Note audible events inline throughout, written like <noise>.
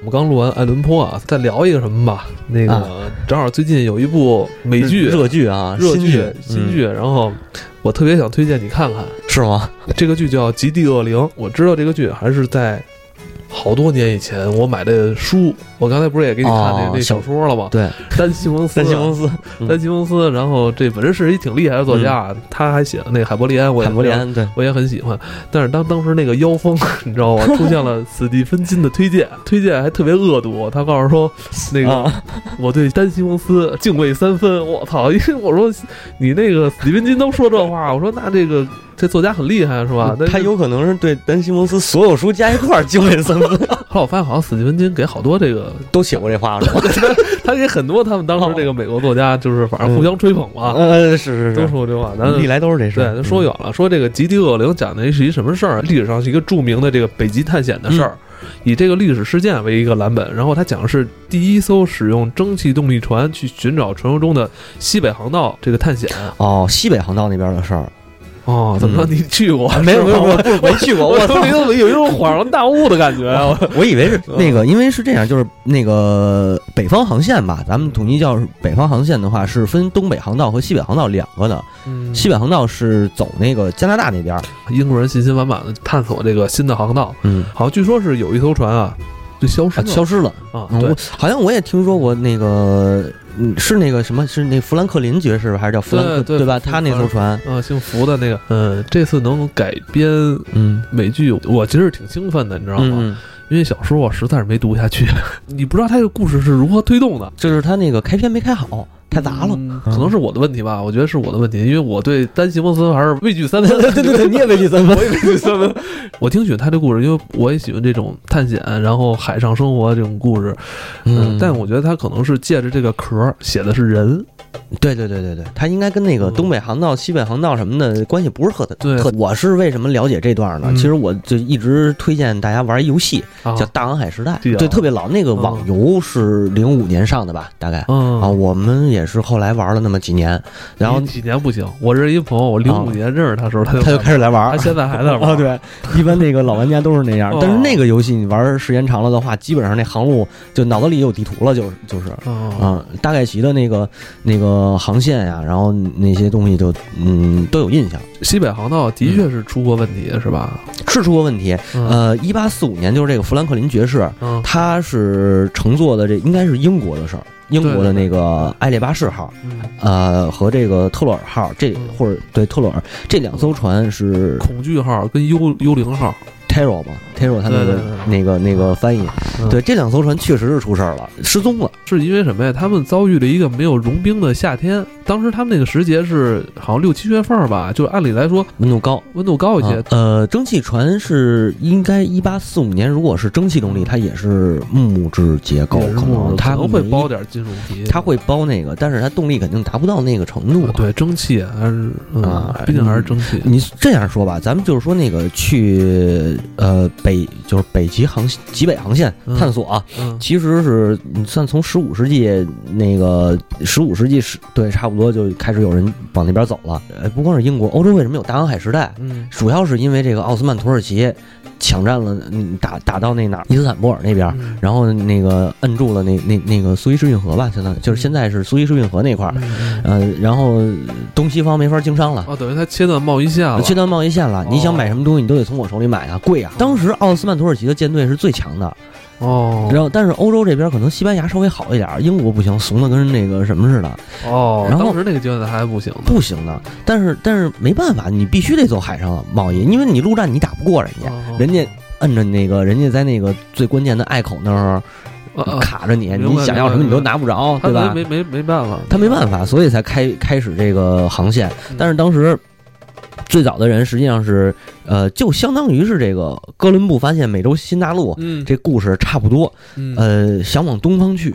我们刚录完爱伦坡啊，再聊一个什么吧？那个、啊正好最近有一部美剧热剧啊，热剧新剧新剧，嗯然后我特别想推荐你看看。是吗？<laughs> 这个剧叫《极地恶灵》，我知道这个剧还是在好多年以前我买的书。我刚才不是也给你看那、哦那小说了吗？对，丹西蒙斯，三星公司，嗯丹西蒙斯。然后这本身是一挺厉害的作家，他还写了那个海伯利安，我也海伯利安对，我也很喜欢，但是当当时那个妖风，<laughs> 你知道吗？<laughs> 出现了史蒂芬金的推荐，推荐还特别恶毒。他告诉说，<laughs> 那个、啊我对丹西蒙斯敬畏三分。我操！因为我说你那个史蒂芬金都说这话，我说那这个这作家很厉害是吧？他有可能是对丹西蒙斯所有书加一块儿敬畏三分，后来我发现好像史蒂芬金给好多这个，<laughs> 都写过这话了？<laughs> 他给很多他们当时这个美国作家就是反正互相吹捧嘛，嗯，是是都是，说这话。咱历来都是这事对，儿。他说远了，说这个极地恶灵讲的是一什么事儿？历史上是一个著名的这个北极探险的事儿，以这个历史事件为一个蓝本，然后他讲的是第一艘使用蒸汽动力船去寻找传说中的西北航道这个探险。哦，西北航道那边的事儿，哦，怎么着？嗯你去过？没有没有没去过，我我操！怎么有一种恍然大悟的感觉啊！我我以为是那个，因为是这样，就是那个北方航线吧，咱们统一叫北方航线的话，是分东北航道和西北航道两个的。嗯西北航道是走那个加拿大那边儿，英国人信心满满的探索这个新的航道，嗯，好像据说是有一艘船啊就消失消失了。啊，我，好像我也听说过那个，嗯，是那个什么，是那富兰克林爵士还是叫富兰克对对吧？他那艘船，嗯，姓福的那个，嗯，这次能改编嗯，美剧，我其实挺兴奋的，你知道吗？嗯，因为小说我实在是没读下去，<laughs> 你不知道他这个故事是如何推动的，就是他那个开篇没开好，太杂了。嗯可能是我的问题吧，我觉得是我的问题，因为我对丹西蒙斯还是畏惧三分。<laughs> 对对对，你也畏惧三分 <laughs> 我。也畏惧三分。<laughs> 我挺喜欢他这故事，因为我也喜欢这种探险，然后海上生活这种故事。嗯，但我觉得他可能是借着这个壳写的是人。对对对对对，他应该跟那个嗯东北航道、西北航道什么的关系不是特对特。我是为什么了解这段呢？嗯其实我就一直推荐大家玩一游戏，啊叫《大航海时代》，对啊对，特别老。那个网游是零五年上的吧，大概。嗯啊，我们也是后来玩了那么几年，然后几年不行，我认识一朋友，我零五啊年认识他的时候，他就他就开始来玩他。现在还在玩。啊，，<laughs> 对，一般那个老玩家都是那样 <laughs> 哦。但是那个游戏你玩时间长了的话，基本上那航路就脑子里有地图了，就是就是。哦，啊，大概齐的那个那个航线呀，然后那些东西就嗯都有印象，西北航道的确是出过问题，是吧？是出过问题。嗯呃，一八四五年就是这个富兰克林爵士，嗯他是乘坐的这应该是英国的事儿，英国的那个埃列巴士号，嗯，呃和这个特洛尔号，这嗯。或者对特洛尔这两艘船是恐惧号跟幽幽灵号，Taro 嘛，Taro 他那个那个那个翻译，嗯对这两艘船确实是出事儿了，失踪了。是因为什么呀？他们遭遇了一个没有融冰的夏天。当时他们那个时节是好像六七月份儿吧，就按理来说温度高，温度高一些啊。呃，蒸汽船是应该一八四五年，如果是蒸汽动力，它也是木质结构，它会包点金属皮，它会包那个，但是它动力肯定达不到那个程度啊。对蒸汽还是嗯啊，毕竟还是蒸汽。你这样说吧，咱们就是说那个去呃北就是北极航极北航线嗯探索啊，嗯其实是你算从十五世纪那个十五世纪是对，差不多就开始有人往那边走了。呃，不光是英国，欧洲为什么有大航海时代？嗯主要是因为这个奥斯曼土耳其抢占了，嗯，打打到那哪儿伊斯坦布尔那边，嗯然后那个摁住了那那那个苏伊士运河吧，相当于就是现在是苏伊士运河那块儿，嗯嗯呃，然后东西方没法经商了。哦，等于它切断贸易线了。切断贸易线了，你想买什么东西，你都得从我手里买啊，贵啊！当时奥斯曼土耳其的舰队是最强的，哦然后但是欧洲这边可能西班牙稍微好一点，英国不行，怂的跟那个什么似的，哦，然后当时那个阶段还不行。不行的。但是但是没办法，你必须得走海上贸易，因为你陆战你打不过人家，哦人家摁着那个，人家在那个最关键的隘口那儿卡着你，你想要什么你都拿不着，对吧？没没没没办法，他没办法，所以才开开始这个航线。嗯但是当时最早的人实际上是，呃，就相当于是这个哥伦布发现美洲新大陆嗯这故事差不多，嗯呃，想往东方去。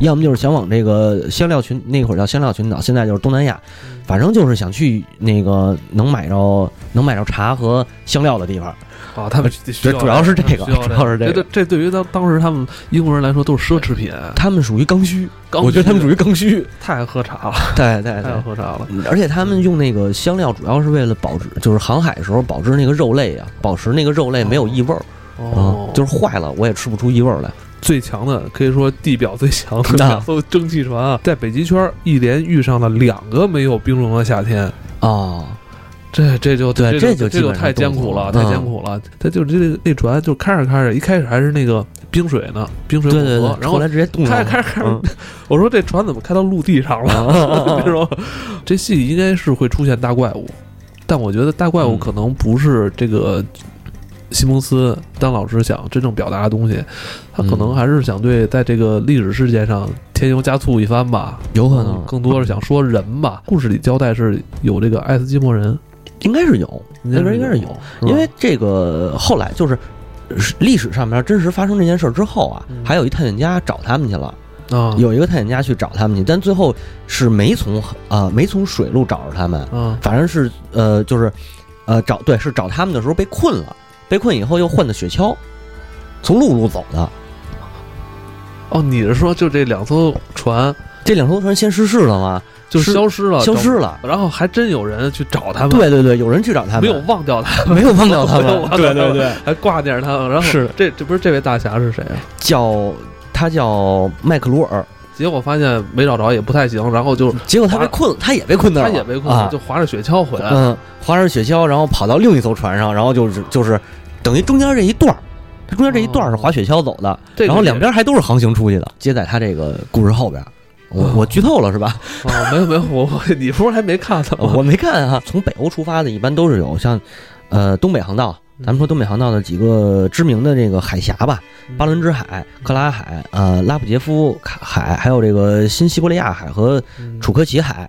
要么就是想往这个香料群，那会儿叫香料群岛，现在就是东南亚，嗯反正就是想去那个能买着能买着茶和香料的地方。啊，他们主要是这个 <laughs> 主要是这个这这对于当当时他们英国人来说都是奢侈品，他们属于刚需，刚我觉得他们属于刚需。太爱喝茶了，<laughs> 对对 <laughs> 太爱对，喝茶了。而且他们用那个香料主要是为了保质，就是航海的时候保质那个肉类啊，保持那个肉类没有异味儿啊、哦，就是坏了我也吃不出异味儿来。最强的，可以说地表最强的 <laughs> 那两艘蒸汽船啊，在北极圈一连遇上了两个没有冰融的夏天。哦，这这就对这这就这就太艰苦了，太艰苦了。它就是这那船就开着开着，一开始还是那个冰水呢，冰水混合然后后来直接冻了。开着开着 <laughs> 我说这船怎么开到陆地上了？<laughs> 这种这戏应该是会出现大怪物，但我觉得大怪物嗯可能不是这个西蒙斯当老师想真正表达的东西，他可能嗯还是想对在这个历史事件上添油加醋一番吧。有可能嗯更多是想说人吧。故事里交代是有这个爱斯基摩人，应该是有，那边应该是有，因为这个后来就是是历史上面真实发生这件事儿之后啊，嗯还有一探险家找他们去了，啊有一个探险家去找他们去，但最后是没从呃没从水路找着他们，啊反正是呃就是呃找对是找他们的时候被困了，被困以后又换的雪橇，从陆路走的。哦，你是说就这两艘船这两艘船先失事了吗？就消失了，消失了。然后还真有人去找他们，对对对，有人去找他们，没有忘掉他们，没有忘掉他们对对对，还挂念着他们。然后是这这不是这位大侠是谁啊？叫他叫麦克鲁尔，结果发现没找着，也不太行，然后就结果他被困了，他也被困那儿了，他也被困了，啊就划着雪橇回来。嗯，划着雪橇，然后跑到另一艘船上，然后就是就是等于中间这一段儿，它中间这一段儿是滑雪橇走的，这个然后两边还都是航行出去的。接在他这个故事后边，我哦我剧透了是吧？哦，没有没有，我我你不是还没看呢吗？<laughs> 我没看啊。从北欧出发的，一般都是有像呃东北航道。咱们说东北航道的几个知名的这个海峡吧，巴伦支海、克拉海、呃拉普杰夫海，还有这个新西伯利亚海和嗯楚科奇海，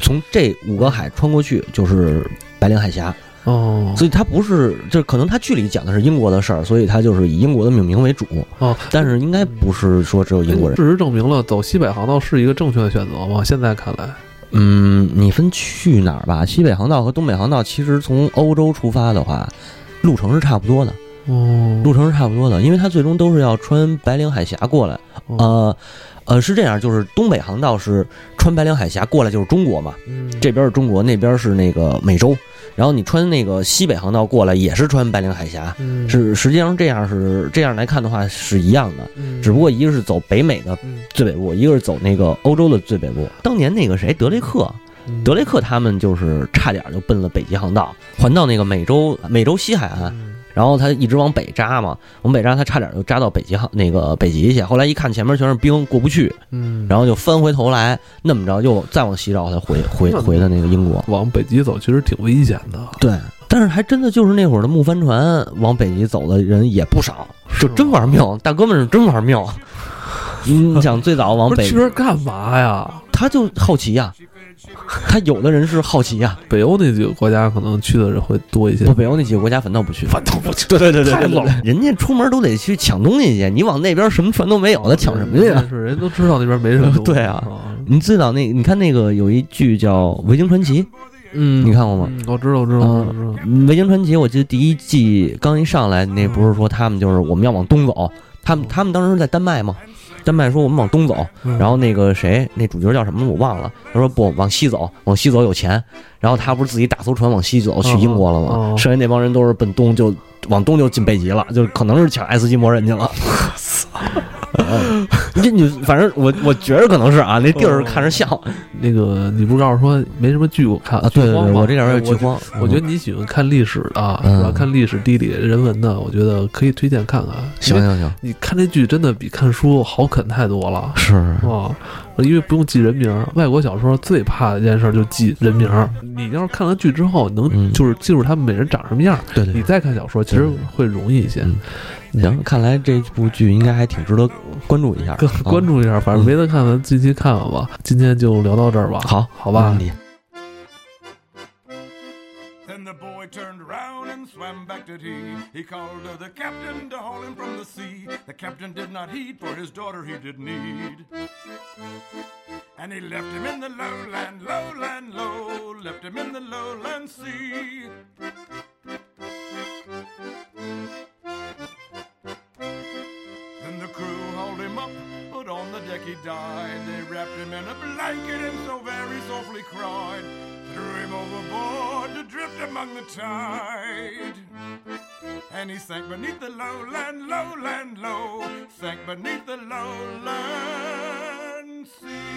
从这五个海穿过去就是白令海峡。哦所以它不是，就是可能它剧里讲的是英国的事儿，所以它就是以英国的命名为主。哦，但是应该不是说只有英国人。事实证明了走西北航道是一个正确的选择吗？现在看来，嗯，你分去哪儿吧？西北航道和东北航道其实从欧洲出发的话，路程是差不多的，哦，路程是差不多的，因为它最终都是要穿白令海峡过来。哦。呃，呃，是这样，就是东北航道是穿白令海峡过来就是中国嘛，嗯。这边是中国，那边是那个美洲。然后你穿那个西北航道过来也是穿白令海峡，嗯。是实际上这样是这样来看的话是一样的，嗯。只不过一个是走北美的嗯。最北部，一个是走那个欧洲的最北部。当年那个谁德雷克，嗯德雷克他们就是差点就奔了北极航道，环到那个美洲美洲西海岸，嗯然后他一直往北扎嘛，往北扎，他差点就扎到北极航那个北极去。后来一看前面全是冰，过不去，嗯，然后就翻回头来，那么着又再往西绕，才回回回的那个英国。往北极走其实挺危险的，对，但是还真的就是那会儿的木帆船往北极走的人也不少，就真玩命，大哥们是真玩命。<laughs> 你想最早往北不是去，这儿干嘛呀？他就好奇呀、<laughs> 他有的人是好奇呀、北欧那几个国家可能去的人会多一些不，，北欧那几个国家反倒不去，反倒不去，对对对太冷了。人家出门都得去抢东西去，你往那边什么船都没有，他抢什么去啊？是人都知道那边没什么。对啊你最早那，你看那个有一剧叫《维京传奇》，嗯，你看过吗？嗯我知道，我知道，嗯我知道。《维京传奇》，我记得第一季刚一上来，那不是说他们就是我们要往东走，他们他们当时在丹麦嘛，丹麦说我们往东走，嗯。然后那个谁，那主角叫什么我忘了，他说不往西走，往西走有钱，然后他不是自己打艘船往西走去英国了吗？剩下那帮人都是奔东就往东就进北极了，就可能是抢爱斯基摩人去了。<laughs> 嗯这你反正我我觉着可能是啊，那地儿看着像那个你不是告诉说没什么剧我看啊，对对对，我这点儿有剧荒。我觉得你喜欢看历史的，嗯是吧？看历史、地理、人文的，我觉得可以推荐看看。行行行，你看这剧真的比看书好啃太多了。是哇，因为不用记人名儿，外国小说最怕的一件事就记人名儿。你要是看了剧之后，能嗯就是记住他们每人长什么样儿，对对你再看小说其实会容易一些。嗯行，看来这部剧应该还挺值得关注一下，关注一下，反正没得看，咱近期看看吧。今天就聊到这儿吧。好，好吧你 Then the boy turned around and swam back to tea. He called to the captain to haul him from the sea. The captain did not heed, for his daughter he did need. And he left him in the lowland, lowland, low. Left him in the lowland sea. Then the crew hauled him up, but on the deck he died. They wrapped him in a blanket and so very softly cried. Threw him overboard to drift among the tide. and he sank beneath the lowland, lowland, low, sank beneath the lowland sea.